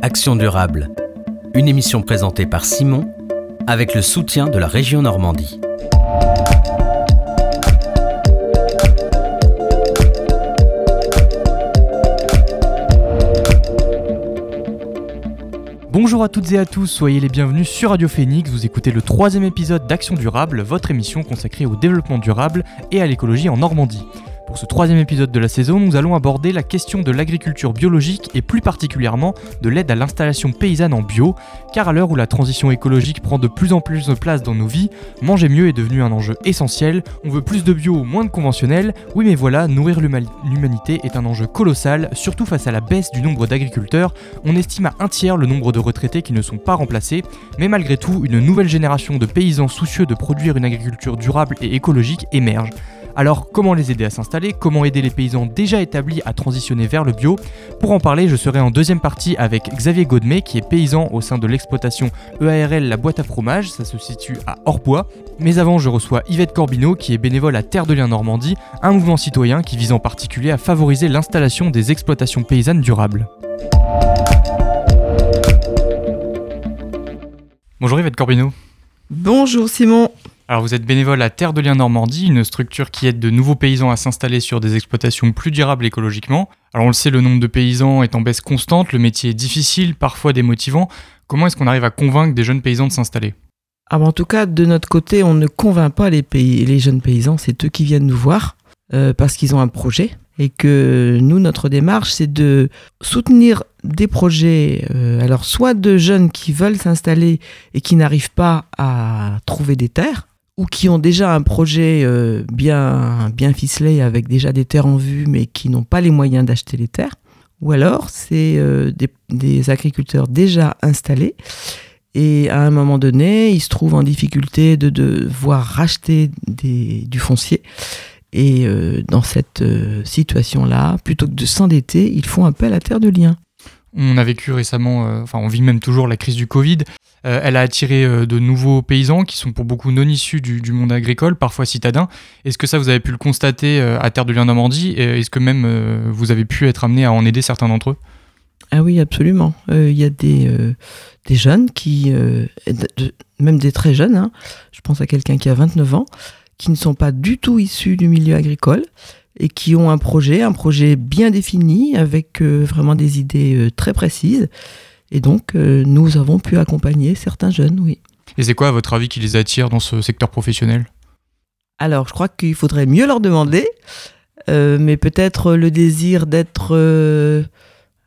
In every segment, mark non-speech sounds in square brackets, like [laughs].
Action durable, une émission présentée par Simon avec le soutien de la région Normandie. Bonjour à toutes et à tous, soyez les bienvenus sur Radio Phoenix, vous écoutez le troisième épisode d'Action Durable, votre émission consacrée au développement durable et à l'écologie en Normandie. Pour ce troisième épisode de la saison, nous allons aborder la question de l'agriculture biologique et plus particulièrement de l'aide à l'installation paysanne en bio, car à l'heure où la transition écologique prend de plus en plus de place dans nos vies, manger mieux est devenu un enjeu essentiel, on veut plus de bio, moins de conventionnel, oui mais voilà, nourrir l'humanité est un enjeu colossal, surtout face à la baisse du nombre d'agriculteurs, on estime à un tiers le nombre de retraités qui ne sont pas remplacés, mais malgré tout, une nouvelle génération de paysans soucieux de produire une agriculture durable et écologique émerge. Alors comment les aider à s'installer? Comment aider les paysans déjà établis à transitionner vers le bio? Pour en parler, je serai en deuxième partie avec Xavier Godmet qui est paysan au sein de l'exploitation EARL La Boîte à Fromage, ça se situe à Orbois. Mais avant, je reçois Yvette Corbineau qui est bénévole à Terre de Liens Normandie, un mouvement citoyen qui vise en particulier à favoriser l'installation des exploitations paysannes durables. Bonjour Yvette Corbineau. Bonjour Simon. Alors vous êtes bénévole à Terre de Liens Normandie, une structure qui aide de nouveaux paysans à s'installer sur des exploitations plus durables écologiquement. Alors on le sait, le nombre de paysans est en baisse constante, le métier est difficile, parfois démotivant. Comment est-ce qu'on arrive à convaincre des jeunes paysans de s'installer? Ah, En tout cas, de notre côté, on ne convainc pas les, les jeunes paysans, c'est eux qui viennent nous voir euh, parce qu'ils ont un projet et que nous, notre démarche, c'est de soutenir des projets, euh, alors soit de jeunes qui veulent s'installer et qui n'arrivent pas à trouver des terres, ou qui ont déjà un projet euh, bien, bien ficelé avec déjà des terres en vue mais qui n'ont pas les moyens d'acheter les terres. Ou alors c'est euh, des, agriculteurs déjà installés et à un moment donné ils se trouvent en difficulté de devoir racheter du foncier. Et euh, dans cette situation-là, plutôt que de s'endetter, ils font appel à terre de liens. On a vécu récemment, enfin on vit même toujours la crise du Covid. Euh, elle a attiré euh, de nouveaux paysans qui sont pour beaucoup non issus du, monde agricole, parfois citadins. Est-ce que ça, vous avez pu le constater euh, à Terre de Liens Normandie Est-ce que même vous avez pu être amené à en aider certains d'entre eux? Ah oui, absolument. Il y a des, jeunes qui, même des très jeunes, hein. je pense à quelqu'un qui a 29 ans, qui ne sont pas du tout issus du milieu agricole et qui ont un projet, un projet bien défini avec vraiment des idées très précises et donc, euh, nous avons pu accompagner certains jeunes, oui. Et c'est quoi, à votre avis, qui les attire dans ce secteur professionnel? Alors, je crois qu'il faudrait mieux leur demander, euh, mais peut-être le désir d'être euh,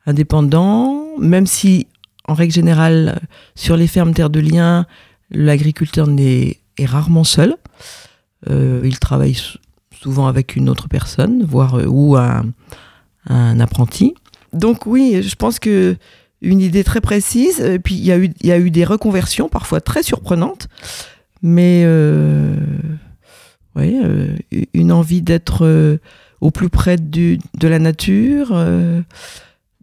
indépendant, même si, en règle générale, sur les fermes terres de liens, l'agriculteur est, est rarement seul. il travaille souvent avec une autre personne, voire ou un, un apprenti. Donc oui, je pense que une idée très précise. Et puis il y, a eu, des reconversions parfois très surprenantes, mais euh, euh, une envie d'être euh, au plus près de la nature,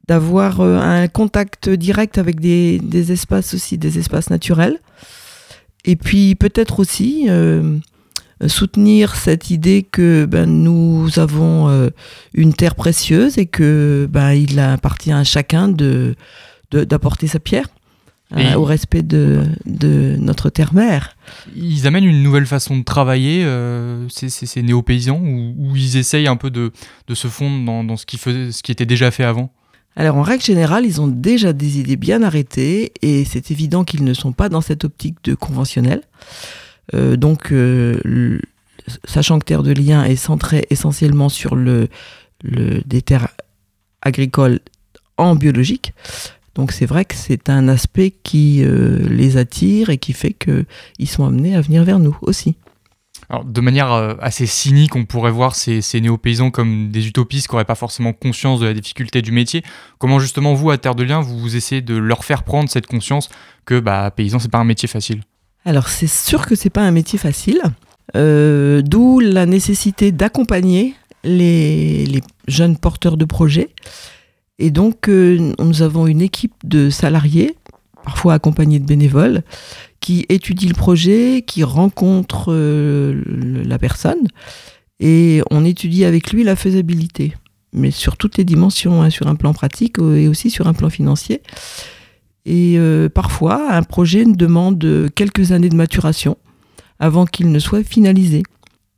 d'avoir un contact direct avec des, des, espaces aussi, des espaces naturels. Et puis peut-être aussi soutenir cette idée que ben, nous avons une terre précieuse et que ben, il appartient à chacun de d'apporter sa pierre. Euh, au respect de, de notre terre-mère. Ils amènent une nouvelle façon de travailler, euh, ces, néo-paysans, où, ils essayent un peu de, de se fondre dans, dans ce, qui faisait, ce qui était déjà fait avant? Alors en règle générale, ils ont déjà des idées bien arrêtées et c'est évident qu'ils ne sont pas dans cette optique de conventionnel. Euh, donc, sachant que Terre de Liens est centré essentiellement sur le, le, des terres agricoles en biologique, donc c'est vrai que c'est un aspect qui euh, les attire et qui fait qu'ils sont amenés à venir vers nous aussi. Alors, de manière euh, assez cynique, on pourrait voir ces, néo-paysans comme des utopistes qui n'auraient pas forcément conscience de la difficulté du métier. Comment justement vous, à Terre de Liens, vous, vous essayez de leur faire prendre cette conscience que bah, paysan, c'est pas un métier facile? Alors c'est sûr que c'est pas un métier facile, euh, d'où la nécessité d'accompagner les, les, jeunes porteurs de projets et donc, euh, nous avons une équipe de salariés, parfois accompagnés de bénévoles, qui étudient le projet, qui rencontrent euh, la personne, et on étudie avec lui la faisabilité, mais sur toutes les dimensions, hein, sur un plan pratique et aussi sur un plan financier. Et euh, parfois, un projet demande quelques années de maturation avant qu'il ne soit finalisé.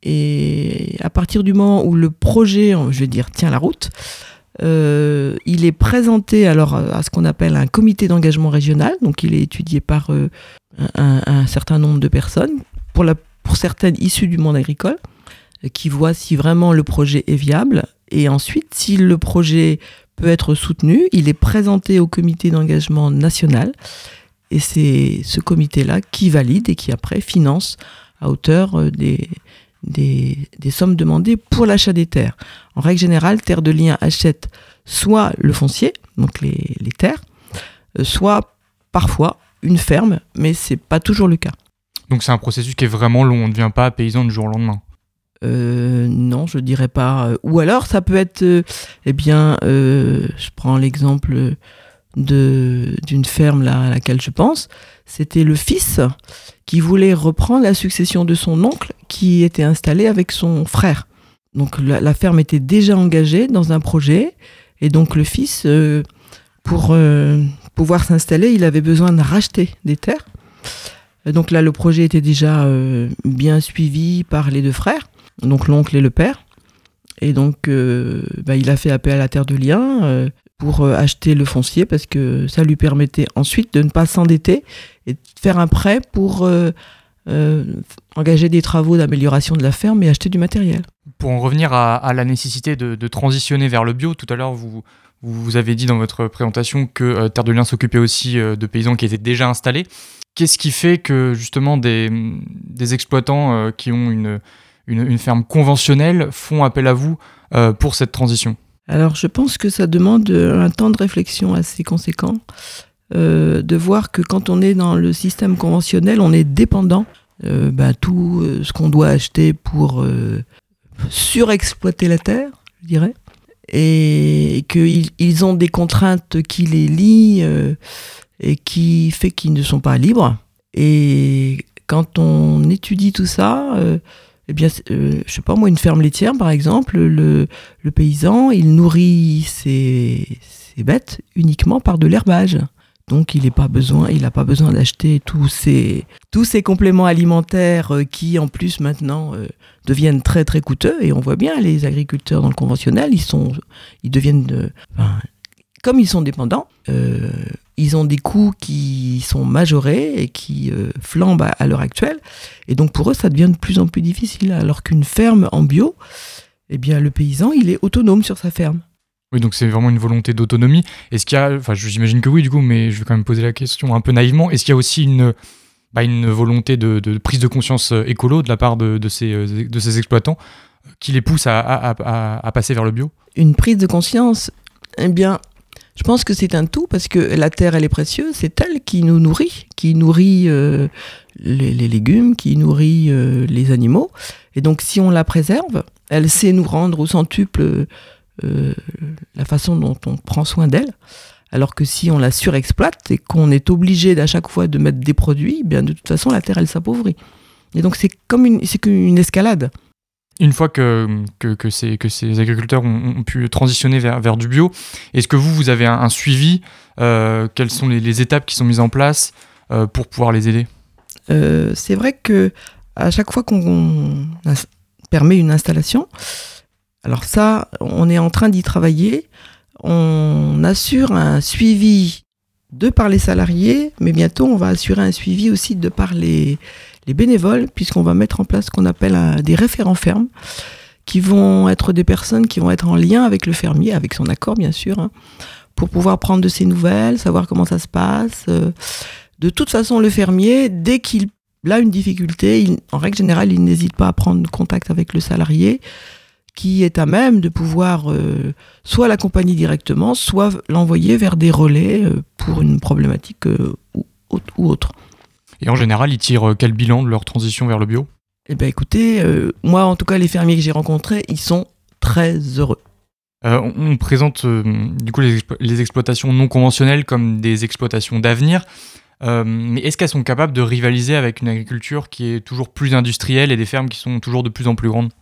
Et à partir du moment où le projet, je vais dire, tient la route, euh, il est présenté alors à ce qu'on appelle un comité d'engagement régional, donc il est étudié par euh, un, certain nombre de personnes, pour, pour certaines issues du monde agricole, qui voient si vraiment le projet est viable. Et ensuite, si le projet peut être soutenu, il est présenté au comité d'engagement national. Et c'est ce comité-là qui valide et qui après finance à hauteur euh, des, des, sommes demandées pour l'achat des terres. En règle générale, Terre de Liens achète soit le foncier, donc les, terres, euh, soit parfois une ferme, mais c'est pas toujours le cas. Donc c'est un processus qui est vraiment long, on ne devient pas paysan du jour au lendemain. Euh, non, je dirais pas. Ou alors ça peut être, eh bien, je prends l'exemple d'une ferme là, à laquelle je pense. C'était le fils qui voulait reprendre la succession de son oncle qui était installé avec son frère. Donc la, ferme était déjà engagée dans un projet et donc le fils, euh, pour euh, pouvoir s'installer, il avait besoin de racheter des terres. donc là, le projet était déjà euh, bien suivi par les deux frères, donc l'oncle et le père. Et donc, bah, il a fait appel à la terre de lien pour acheter le foncier parce que ça lui permettait ensuite de ne pas s'endetter et de faire un prêt pour euh, engager des travaux d'amélioration de la ferme et acheter du matériel. Pour en revenir à, la nécessité de, transitionner vers le bio, tout à l'heure vous, vous avez dit dans votre présentation que euh, Terre de Liens s'occupait aussi euh, de paysans qui étaient déjà installés. Qu'est-ce qui fait que justement des, des exploitants qui ont une, une, ferme conventionnelle font appel à vous pour cette transition? Alors je pense que ça demande un temps de réflexion assez conséquent. de voir que quand on est dans le système conventionnel, on est dépendant euh, bah, tout euh, ce qu'on doit acheter pour euh, surexploiter la terre, je dirais, et qu'ils ils ont des contraintes qui les lient et qui fait qu'ils ne sont pas libres. Et quand on étudie tout ça, eh bien, je sais pas moi, une ferme laitière par exemple, le, paysan, il nourrit ses, bêtes uniquement par de l'herbage. Donc il n'a pas besoin, il pas besoin d'acheter tous ces, tous ces compléments alimentaires euh, qui en plus maintenant euh, deviennent très très coûteux. Et on voit bien les agriculteurs dans le conventionnel, ils sont, ils deviennent, comme ils sont dépendants, euh, ils ont des coûts qui sont majorés et qui flambent à, l'heure actuelle. Et donc pour eux, ça devient de plus en plus difficile. Alors qu'une ferme en bio, eh bien le paysan, il est autonome sur sa ferme. Oui, donc c'est vraiment une volonté d'autonomie. Est-ce qu'il y a, enfin j'imagine que oui du coup, mais je vais quand même poser la question un peu naïvement, est-ce qu'il y a aussi une, bah, une volonté de, prise de conscience euh, écolo de la part de, ces, euh, de ces exploitants euh, qui les pousse à, à, passer vers le bio? Une prise de conscience, eh bien, je pense que c'est un tout parce que la terre, elle est précieuse, c'est elle qui nous nourrit, qui nourrit les, légumes, qui nourrit les animaux. Et donc, si on la préserve, elle sait nous rendre au centuple euh, la façon dont on prend soin d'elle. Alors que si on la surexploite et qu'on est obligé d'à chaque fois de mettre des produits, eh bien de toute façon la terre elle s'appauvrit. Et donc c'est comme une, c'est qu'une escalade. Une fois que, que, ces, que ces agriculteurs ont, pu transitionner vers, du bio, est-ce que vous, vous avez un, suivi euh, Quelles sont les, étapes qui sont mises en place euh, pour pouvoir les aider? C'est vrai que à chaque fois qu'on permet une installation, alors ça, on est en train d'y travailler. On assure un suivi de par les salariés, mais bientôt on va assurer un suivi aussi de par les, bénévoles, puisqu'on va mettre en place ce qu'on appelle des référents fermes, qui vont être des personnes qui vont être en lien avec le fermier, avec son accord bien sûr, hein, pour pouvoir prendre de ses nouvelles, savoir comment ça se passe. De toute façon, le fermier, dès qu'il a une difficulté, en règle générale, il n'hésite pas à prendre contact avec le salarié qui est à même de pouvoir euh, soit l'accompagner directement, soit l'envoyer vers des relais euh, pour une problématique euh, ou, autre. Et en général, ils tirent quel bilan de leur transition vers le bio? Eh bien écoutez, moi en tout cas, les fermiers que j'ai rencontrés, ils sont très heureux. on, présente du coup les, exploitations non conventionnelles comme des exploitations d'avenir. mais est-ce qu'elles sont capables de rivaliser avec une agriculture qui est toujours plus industrielle et des fermes qui sont toujours de plus en plus grandes?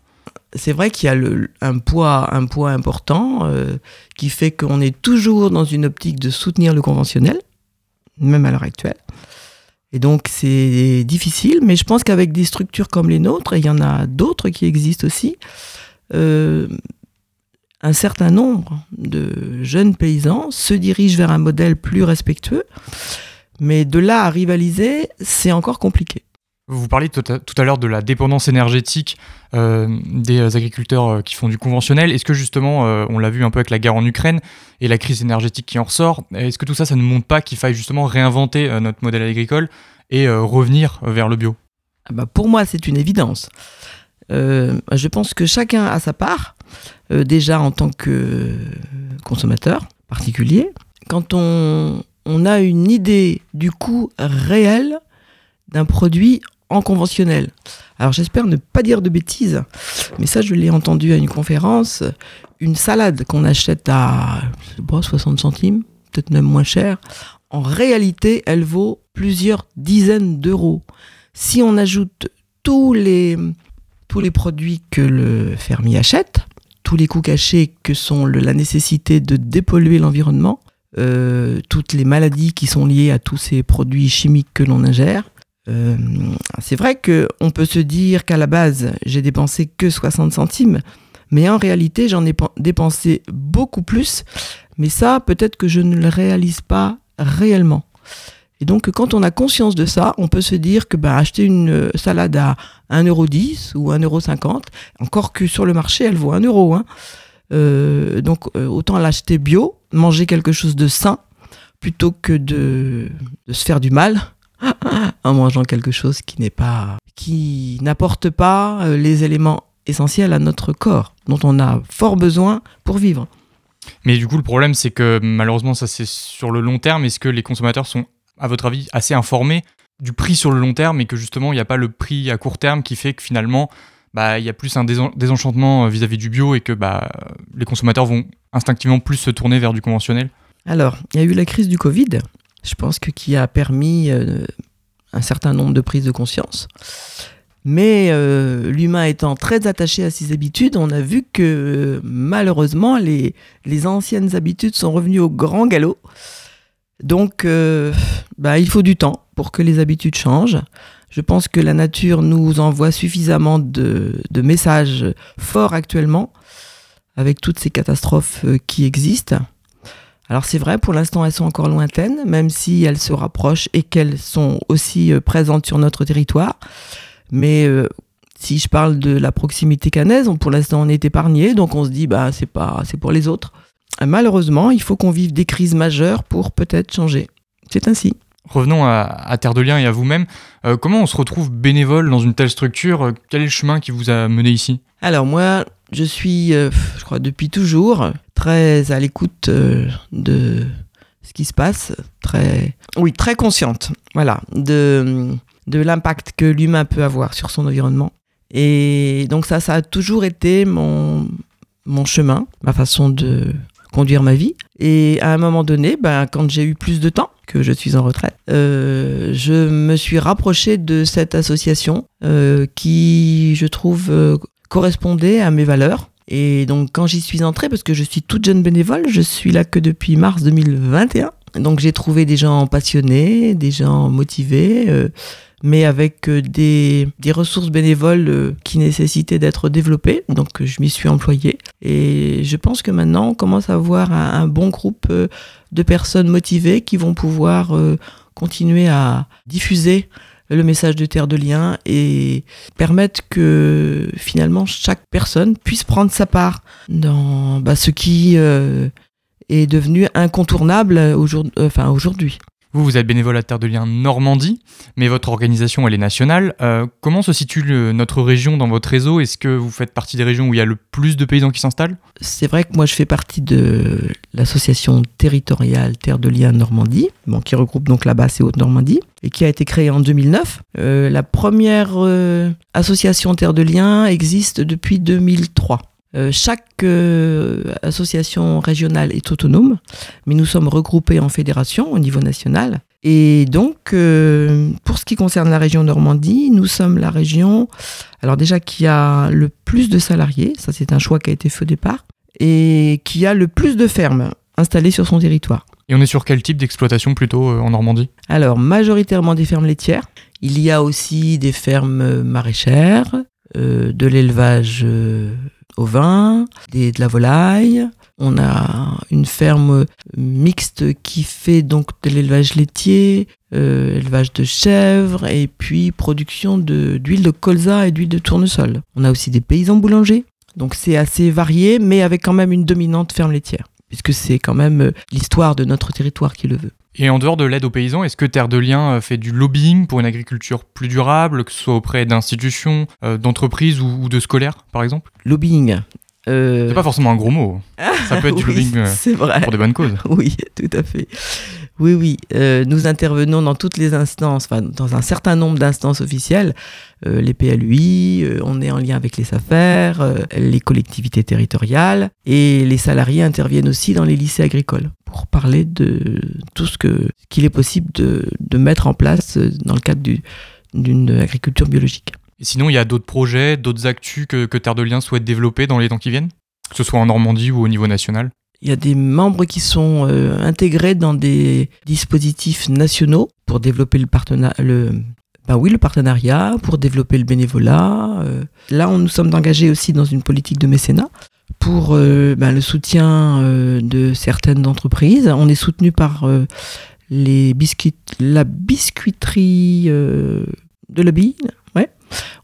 C'est vrai qu'il y a un, poids, un poids important euh, qui fait qu'on est toujours dans une optique de soutenir le conventionnel. même à l'heure actuelle. Et donc c'est difficile, mais je pense qu'avec des structures comme les nôtres, et il y en a d'autres qui existent aussi, euh, un certain nombre de jeunes paysans se dirigent vers un modèle plus respectueux, mais de là à rivaliser, c'est encore compliqué. Vous parliez tout à, l'heure de la dépendance énergétique euh, des agriculteurs euh, qui font du conventionnel. Est-ce que justement, euh, on l'a vu un peu avec la guerre en Ukraine et la crise énergétique qui en ressort, est-ce que tout ça, ça ne montre pas qu'il faille justement réinventer notre modèle agricole et revenir vers le bio? Ah bah Pour moi, c'est une évidence. je pense que chacun a sa part, déjà en tant que consommateur particulier. Quand on, on a une idée du coût réel d'un produit en conventionnel. Alors j'espère ne pas dire de bêtises, mais ça je l'ai entendu à une conférence. Une salade qu'on achète à je 60 centimes, peut-être même moins cher, en réalité elle vaut plusieurs dizaines d'euros. Si on ajoute tous les, tous les produits que le fermier achète, tous les coûts cachés que sont la nécessité de dépolluer l'environnement, euh, toutes les maladies qui sont liées à tous ces produits chimiques que l'on ingère, euh, c'est vrai qu'on peut se dire qu'à la base, j'ai dépensé que 60 centimes, mais en réalité, j'en ai dépensé beaucoup plus. Mais ça, peut-être que je ne le réalise pas réellement. Et donc, quand on a conscience de ça, on peut se dire que bah, acheter une euh, salade à 1,10€ ou 1,50€, encore que sur le marché, elle vaut 1€. Euro, hein. Euh, donc, autant l'acheter bio, manger quelque chose de sain, plutôt que de se faire du mal [laughs] en mangeant quelque chose qui n'est pas, qui n'apporte pas euh, les éléments essentiels à notre corps, dont on a fort besoin pour vivre. Mais du coup, le problème, c'est que malheureusement, ça c'est sur le long terme. Est-ce que les consommateurs sont, à votre avis, assez informés du prix sur le long terme et que justement, il n'y a pas le prix à court terme qui fait que finalement, bah, il y a plus un désenchantement euh, vis-à-vis du bio et que bah, les consommateurs vont instinctivement plus se tourner vers du conventionnel? Alors, il y a eu la crise du Covid je pense que qui a permis euh, un certain nombre de prises de conscience. Mais euh, l'humain étant très attaché à ses habitudes, on a vu que malheureusement les, anciennes habitudes sont revenues au grand galop. Donc euh, bah, il faut du temps pour que les habitudes changent. Je pense que la nature nous envoie suffisamment de messages forts actuellement avec toutes ces catastrophes qui existent. Alors c'est vrai, pour l'instant elles sont encore lointaines, même si elles se rapprochent et qu'elles sont aussi euh, présentes sur notre territoire. Mais euh, si je parle de la proximité canaise, pour l'instant on est épargné, donc on se dit bah c'est pas c'est pour les autres. Malheureusement, il faut qu'on vive des crises majeures pour peut-être changer. C'est ainsi. Revenons à, Terre de Liens et à vous-même. Euh, comment on se retrouve bénévole dans une telle structure? Quel est le chemin qui vous a mené ici? Alors moi, je suis, euh, je crois, depuis toujours très à l'écoute euh, de ce qui se passe, très, oui, très consciente, voilà, de, de l'impact que l'humain peut avoir sur son environnement. Et donc ça, ça a toujours été mon, mon chemin, ma façon de conduire ma vie. Et à un moment donné, ben, quand j'ai eu plus de temps, que je suis en retraite, euh, je me suis rapproché de cette association qui, je trouve, correspondait à mes valeurs. Et donc quand j'y suis entrée, parce que je suis toute jeune bénévole, je suis là que depuis mars 2021. Donc j'ai trouvé des gens passionnés, des gens motivés, euh, mais avec euh, des, des, ressources bénévoles euh, qui nécessitaient d'être développées. Donc je m'y suis employée. Et je pense que maintenant on commence à avoir un, un bon groupe de personnes motivées qui vont pouvoir continuer à diffuser le message de Terre de Liens et permettre que finalement chaque personne puisse prendre sa part dans bah, ce qui euh, est devenu incontournable enfin, aujourd'hui. Vous, vous êtes bénévole à Terre de Liens Normandie, mais votre organisation, elle est nationale. Euh, comment se situe notre région dans votre réseau? Est-ce que vous faites partie des régions où il y a le plus de paysans qui s'installent? C'est vrai que moi, je fais partie de l'association territoriale Terre de Liens Normandie, bon, qui regroupe donc la basse et Haute-Normandie, et qui a été créée en 2009. Euh, la première euh, association Terre de Liens existe depuis 2003. Euh, chaque euh, association régionale est autonome, mais nous sommes regroupés en fédération au niveau national. Et donc, euh, pour ce qui concerne la région Normandie, nous sommes la région, alors déjà qui a le plus de salariés, ça c'est un choix qui a été fait au départ, et qui a le plus de fermes installées sur son territoire. Et on est sur quel type d'exploitation plutôt euh, en Normandie? Alors, majoritairement des fermes laitières. Il y a aussi des fermes maraîchères, de l'élevage euh, au vin, des, de la volaille. On a une ferme mixte qui fait donc de l'élevage laitier, euh, élevage de chèvres et puis production de- d'huile de, colza et d'huile de tournesol. On a aussi des paysans boulangers. Donc c'est assez varié, mais avec quand même une dominante ferme laitière, puisque c'est quand même euh, l'histoire de notre territoire qui le veut. Et en dehors de l'aide aux paysans, est-ce que Terre de Liens euh, fait du lobbying pour une agriculture plus durable, que ce soit auprès d'institutions, euh, d'entreprises ou, de scolaires, par exemple? Lobbying. euh, C'est pas forcément un gros mot. Ça peut être du [laughs] lobbying pour des bonnes causes. [laughs] Oui, tout à fait. Oui, oui. euh, nous intervenons dans toutes les instances, enfin, dans un certain nombre d'instances officielles. Euh, les PLUI, euh, on est en lien avec les SAFER, euh, les collectivités territoriales, et les salariés interviennent aussi dans les lycées agricoles pour parler de tout ce qu'il est possible de, de mettre en place euh, dans le cadre du- d'une agriculture biologique. Et sinon, il y a d'autres projets, d'autres actus que, que Terre de Liens souhaite développer dans les temps qui viennent? Que ce soit en Normandie ou au niveau national? Il y a des membres qui sont euh, intégrés dans des dispositifs nationaux pour développer le partenariat. Le, ben oui, le partenariat, pour développer le bénévolat. euh. Là, on, nous sommes engagés aussi dans une politique de mécénat pour euh, ben, le soutien euh, de certaines entreprises. On est soutenu par euh, les biscuits, la biscuiterie de la Bille. Ouais.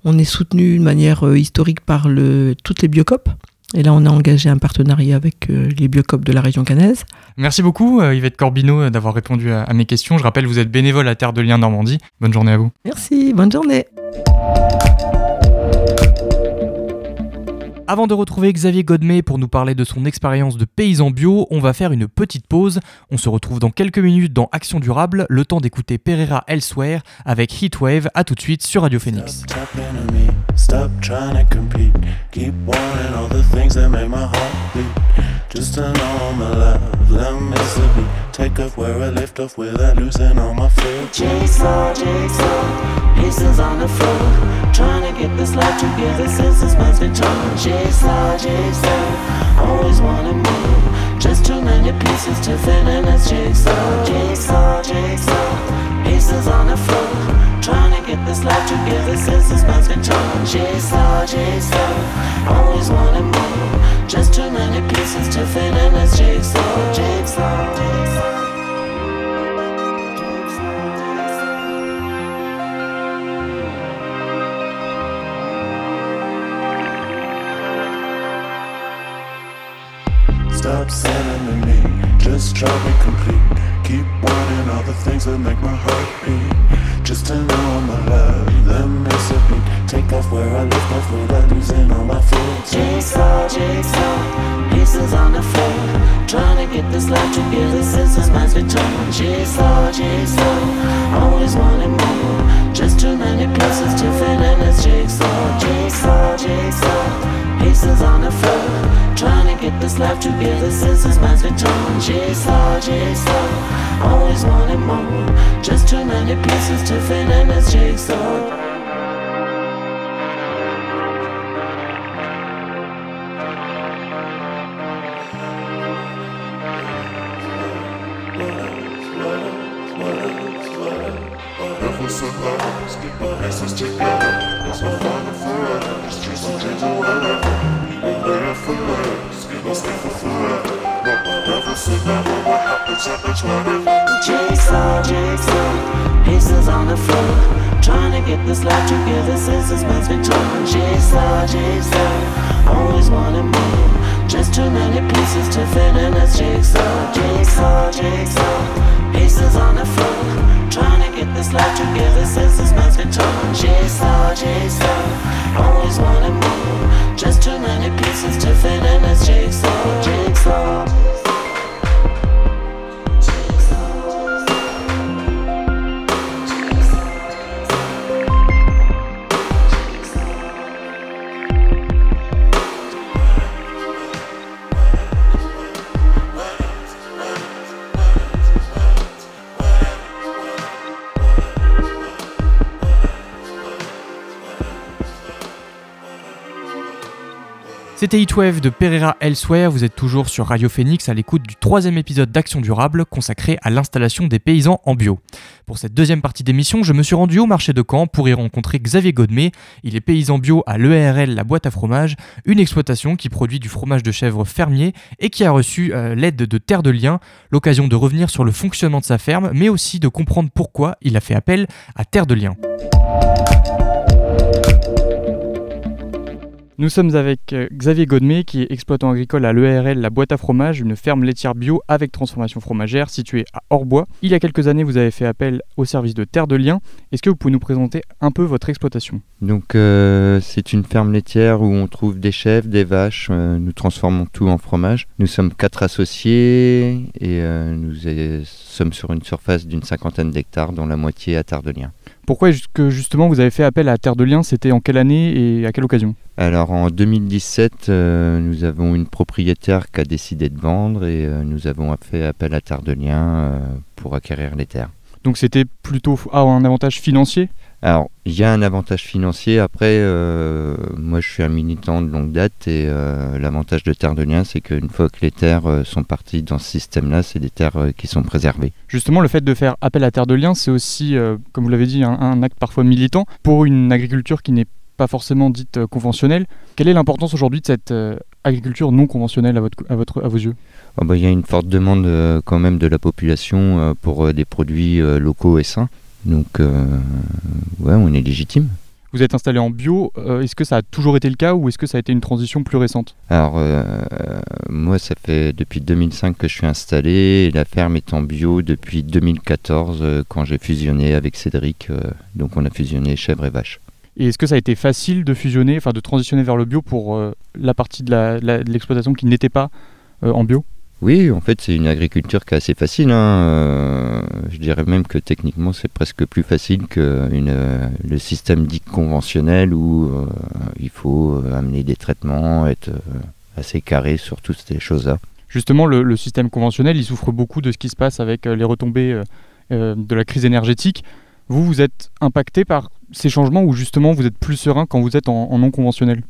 On est soutenu de manière historique par le, toutes les biocopes. Et là, on a engagé un partenariat avec euh, les biocopes de la région cannaise. Merci beaucoup, euh, Yvette Corbineau, d'avoir répondu à, à mes questions. Je rappelle, vous êtes bénévole à Terre de Liens Normandie. Bonne journée à vous. Merci, bonne journée. Avant de retrouver Xavier Godmet pour nous parler de son expérience de paysan bio, on va faire une petite pause. On se retrouve dans quelques minutes dans Action Durable, le temps d'écouter Pereira Elsewhere avec Heatwave. À tout de suite sur Radio Phoenix. Stop talking to me, stop trying to compete. Keep wanting all the things that make my heart beat. Just turn on my love, let me sleep. Take off where I left off without losing all my fear. Jigsaw, jigsaw, pieces on the floor. Trying to get this life together since this man's been torn. Jigsaw, jigsaw, always wanna move. Just too many pieces to fit in this jigsaw. Jigsaw, jigsaw, pieces on the floor. Trying to get this life together since this man's torn. Jigsaw, jigsaw, the floor. Trying to get this life together since this mind's been torn. Jigsaw, jigsaw, always wanting more. Just too many pieces to fit in this jigsaw. Jigsaw, jigsaw, always wanting more. Just too many pieces to fit in this jigsaw. Jigsaw, jigsaw, pieces on the floor. Trying to get this life together since this man's been torn. Jigsaw, jigsaw, always wanting more. Just too many pieces to fit in C'était Heatwave de Pereira Elsewhere, vous êtes toujours sur Radio Phoenix à l'écoute du troisième épisode d'Action Durable consacré à l'installation des paysans en bio. Pour cette deuxième partie d'émission, je me suis rendu au marché de Caen pour y rencontrer Xavier Godmet. Il est paysan bio à l'ERL La Boîte à Fromage, une exploitation qui produit du fromage de chèvre fermier et qui a reçu euh, l'aide de Terre de Liens, l'occasion de revenir sur le fonctionnement de sa ferme, mais aussi de comprendre pourquoi il a fait appel à Terre de Liens. Nous sommes avec euh, Xavier Godmet, qui est exploitant agricole à l'ERL La Boîte à Fromage, une ferme laitière bio avec transformation fromagère située à Orbois. Il y a quelques années, vous avez fait appel au service de Terre de Liens. Est-ce que vous pouvez nous présenter un peu votre exploitation? Donc euh, c'est une ferme laitière où on trouve des chèvres, des vaches, euh, nous transformons tout en fromage. Nous sommes quatre associés et nous sommes sur une surface d'une cinquantaine d'hectares dont la moitié à Terre de Liens. Pourquoi est-ce que justement vous avez fait appel à Terre de Liens? C'était en quelle année et à quelle occasion? Alors en 2017, euh, nous avons une propriétaire qui a décidé de vendre et euh, nous avons fait appel à Terre de Liens euh, pour acquérir les terres. Donc c'était plutôt ah, un avantage financier? Alors, il y a un avantage financier. Après, euh, moi, je suis un militant de longue date et euh, l'avantage de Terre de Liens, c'est qu'une fois que les terres euh, sont parties dans ce système-là, c'est des terres qui sont préservées. Justement, le fait de faire appel à Terre de Liens, c'est aussi, comme vous l'avez dit, un, un acte parfois militant pour une agriculture qui n'est pas forcément dite conventionnelle. Quelle est l'importance aujourd'hui de cette agriculture non conventionnelle à, votre, à, votre, à vos yeux? Oh, bah, Il y a une forte demande euh, quand même de la population euh, pour euh, des produits locaux et sains. Donc, euh, ouais, on est légitime. Vous êtes installé en bio, euh, est-ce que ça a toujours été le cas ou est-ce que ça a été une transition plus récente? Alors, euh, moi, ça fait depuis 2005 que je suis installé. et La ferme est en bio depuis 2014, euh, quand j'ai fusionné avec Cédric. donc, on a fusionné chèvre et vache. Et est-ce que ça a été facile de fusionner, enfin de transitionner vers le bio pour euh, la partie de l'exploitation qui n'était pas euh, en bio? Oui, en fait, c'est une agriculture qui est assez facile. hein. Euh, je dirais même que techniquement, c'est presque plus facile que euh, le système dit conventionnel où euh, il faut amener des traitements, être assez carré sur toutes ces choses-là. Justement, le, système conventionnel, il souffre beaucoup de ce qui se passe avec les retombées de la crise énergétique. Vous, vous êtes impacté par ces changements ou justement vous êtes plus serein quand vous êtes en, non conventionnel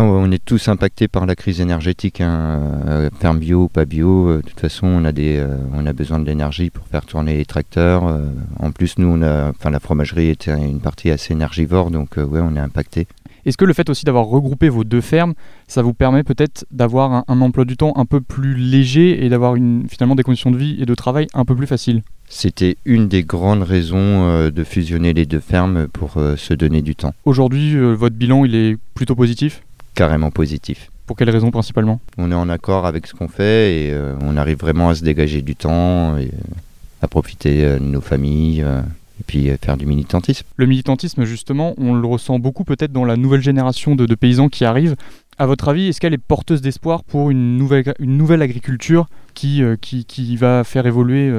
on est tous impactés par la crise énergétique, hein. Euh, ferme bio ou pas bio. euh, De toute façon, on a, des, euh, on a besoin de l'énergie pour faire tourner les tracteurs. euh, En plus, nous, on a, enfin, la fromagerie était une partie assez énergivore, donc euh, ouais, on est impacté. Est-ce que le fait aussi d'avoir regroupé vos deux fermes, ça vous permet peut-être d'avoir un, un emploi du temps un peu plus léger et d'avoir finalement des conditions de vie et de travail un peu plus faciles? C'était une des grandes raisons euh, de fusionner les deux fermes pour euh, se donner du temps. Aujourd'hui, euh, votre bilan, il est plutôt positif? Carrément positif. Pour quelles raisons principalement? On est en accord avec ce qu'on fait et euh, on arrive vraiment à se dégager du temps et euh, à profiter euh, de nos familles et puis faire du militantisme. Le militantisme, justement, on le ressent beaucoup peut-être dans la nouvelle génération de, de paysans qui arrivent. À votre avis, est-ce qu'elle est porteuse d'espoir pour une nouvelle, une nouvelle agriculture qui, qui, qui va faire évoluer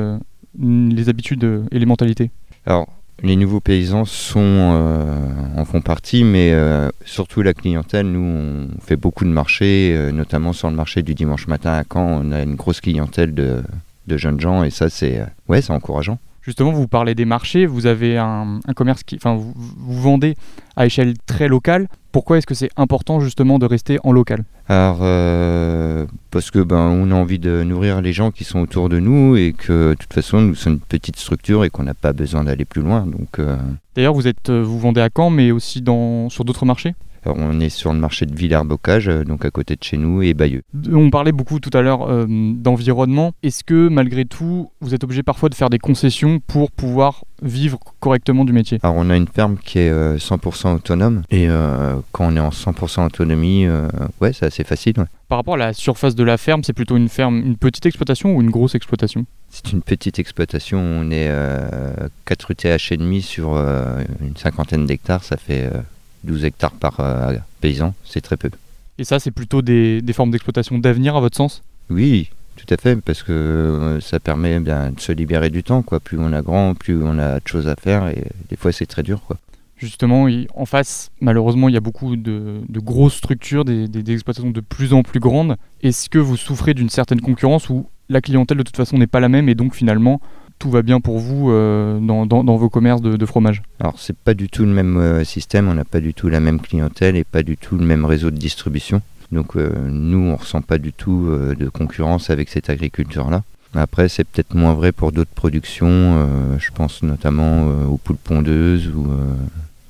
les habitudes et les mentalités? Alors, les nouveaux paysans sont, euh, en font partie, mais euh, surtout la clientèle. Nous, on fait beaucoup de marchés, euh, notamment sur le marché du dimanche matin à Caen. On a une grosse clientèle de, jeunes gens et ça, c'est ouais, encourageant. Justement, vous parlez des marchés, vous avez un, commerce qui. Enfin, vous vendez à échelle très locale. Pourquoi est-ce que c'est important justement de rester en local? Alors, euh, parce que ben, on a envie de nourrir les gens qui sont autour de nous et que de toute façon, nous sommes une petite structure et qu'on n'a pas besoin d'aller plus loin. Donc, euh, D'ailleurs, vous, êtes, euh, vous vendez à Caen, mais aussi dans, sur d'autres marchés? On est sur le marché de Villers-Bocage, euh, donc à côté de chez nous, et Bayeux. On parlait beaucoup tout à l'heure euh, d'environnement. Est-ce que malgré tout, vous êtes obligé parfois de faire des concessions pour pouvoir vivre correctement du métier? Alors, on a une ferme qui est euh, 100% autonome, et euh, quand on est en 100% autonomie, euh, ouais, c'est assez facile. ouais. Par rapport à la surface de la ferme, c'est plutôt une ferme, une petite exploitation ou une grosse exploitation? C'est une petite exploitation, on est euh, 4 UTH et demi sur euh, une cinquantaine d'hectares, ça fait euh, 12 hectares par euh, paysan, c'est très peu. Et ça, c'est plutôt des, des formes d'exploitation d'avenir à votre sens? Oui, tout à fait, parce que euh, ça permet bien, de se libérer du temps. Quoi. Plus on a grand, plus on a de choses à faire, et des fois c'est très dur. Quoi. Justement, en face, malheureusement, il y a beaucoup de, de grosses structures, des, des- des exploitations de plus en plus grandes. Est-ce que vous souffrez d'une certaine concurrence où la clientèle de toute façon n'est pas la même et donc finalement tout va bien pour vous euh, dans, dans- dans vos commerces de, de fromage Alors c'est pas du tout le même euh, système, on n'a pas du tout la même clientèle et pas du tout le même réseau de distribution. Donc euh, nous, on ressent pas du tout de concurrence avec cette agriculture-là. Après, c'est peut-être moins vrai pour d'autres productions. euh, je pense notamment euh, aux poules pondeuses ou euh,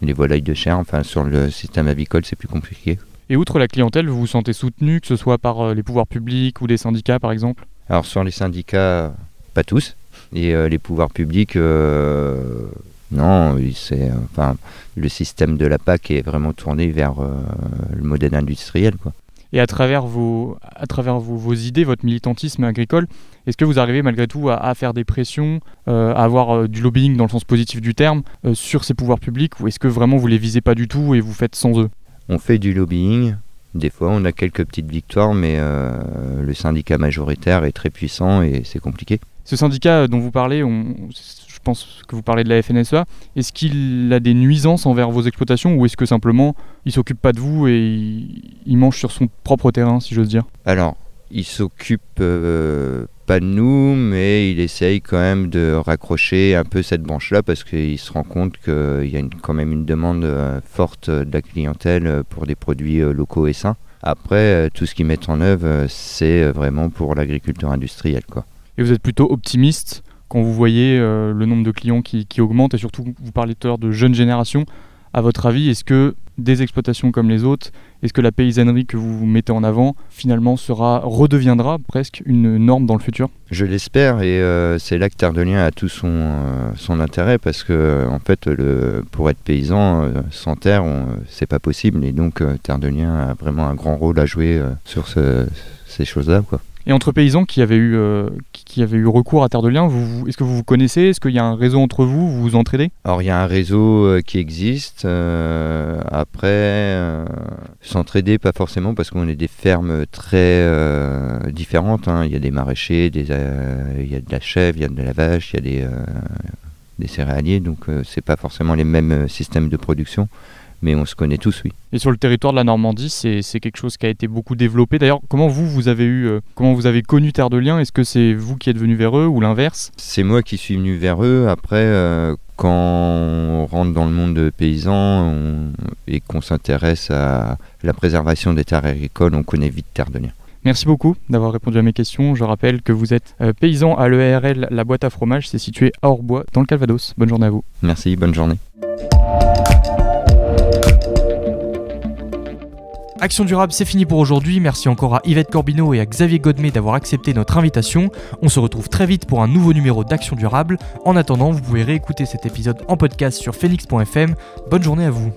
les volailles de chair. Enfin, sur le système avicole, c'est plus compliqué. Et outre la clientèle, vous vous sentez soutenu, que ce soit par les pouvoirs publics ou des syndicats par exemple? Alors sur les syndicats, pas tous. Et euh, les pouvoirs publics, euh, non, c'est, enfin, le système de la PAC est vraiment tourné vers euh, le modèle industriel. Quoi. Et à travers vos, à travers vos, vos idées, votre militantisme agricole, est-ce que vous arrivez malgré tout à, à faire des pressions, euh, à avoir euh, du lobbying dans le sens positif du terme, euh, sur ces pouvoirs publics, ou est-ce que vraiment vous les visez pas du tout et vous faites sans eux? On fait du lobbying. Des fois, on a quelques petites victoires, mais le syndicat majoritaire est très puissant et c'est compliqué. Ce syndicat dont vous parlez, je pense que vous parlez de la FNSEA, est-ce qu'il a des nuisances envers vos exploitations ou est-ce que simplement il s'occupe pas de vous et il, mange sur son propre terrain, si j'ose dire? Alors, il s'occupe euh, pas de nous, mais il essaye quand même de raccrocher un peu cette branche-là parce qu'il se rend compte qu'il y a quand même une demande euh, forte de la clientèle pour des produits euh, locaux et sains. Après, tout ce qu'ils mettent en œuvre, c'est vraiment pour l'agriculture industrielle. Quoi. Et vous êtes plutôt optimiste quand vous voyez euh, le nombre de clients qui, qui augmente et surtout vous parlez tout à l'heure de jeunes générations. À votre avis, est-ce que des exploitations comme les autres, est-ce que la paysannerie que vous mettez en avant finalement sera redeviendra presque une norme dans le futur? Je l'espère et euh, c'est là que Terre de Liens a tout son, euh, son intérêt parce que en fait le, pour être paysan sans terre c'est pas possible et donc Terre de Liens a vraiment un grand rôle à jouer sur ce- ces choses-là. Et entre paysans qui avaient eu, euh, qui, avaient eu recours à Terre de Liens, est-ce que vous vous connaissez? Est-ce qu'il y a un réseau entre vous? Vous vous entraidez? Alors il y a un réseau euh, qui existe. euh, après, s'entraider pas forcément parce qu'on est des fermes très différentes. hein. Il y a des maraîchers, des, il y a de la chèvre, il y a de la vache, il y a des, des céréaliers. Donc c'est pas forcément les mêmes systèmes de production, mais on se connaît tous, oui. Et sur le territoire de la Normandie, c'est c'est quelque chose qui a été beaucoup développé. D'ailleurs, comment vous, vous avez eu, euh, comment vous avez connu Terre de Liens? Est-ce que c'est vous qui êtes venu vers eux ou l'inverse? C'est moi qui suis venu vers eux. Après, euh, quand on rentre dans le monde paysan on- et qu'on s'intéresse à la préservation des terres agricoles, on connaît vite Terre de Liens. Merci beaucoup d'avoir répondu à mes questions. Je rappelle que vous êtes euh, paysan à l'ERL La Boîte à Fromage. C'est situé à Orbois, dans le Calvados. Bonne journée à vous. Merci, bonne journée. Action durable, c'est fini pour aujourd'hui. Merci encore à Yvette Corbineau et à Xavier Godmet d'avoir accepté notre invitation. On se retrouve très vite pour un nouveau numéro d'Action durable. En attendant, vous pouvez réécouter cet épisode en podcast sur phoenix.fm. Bonne journée à vous.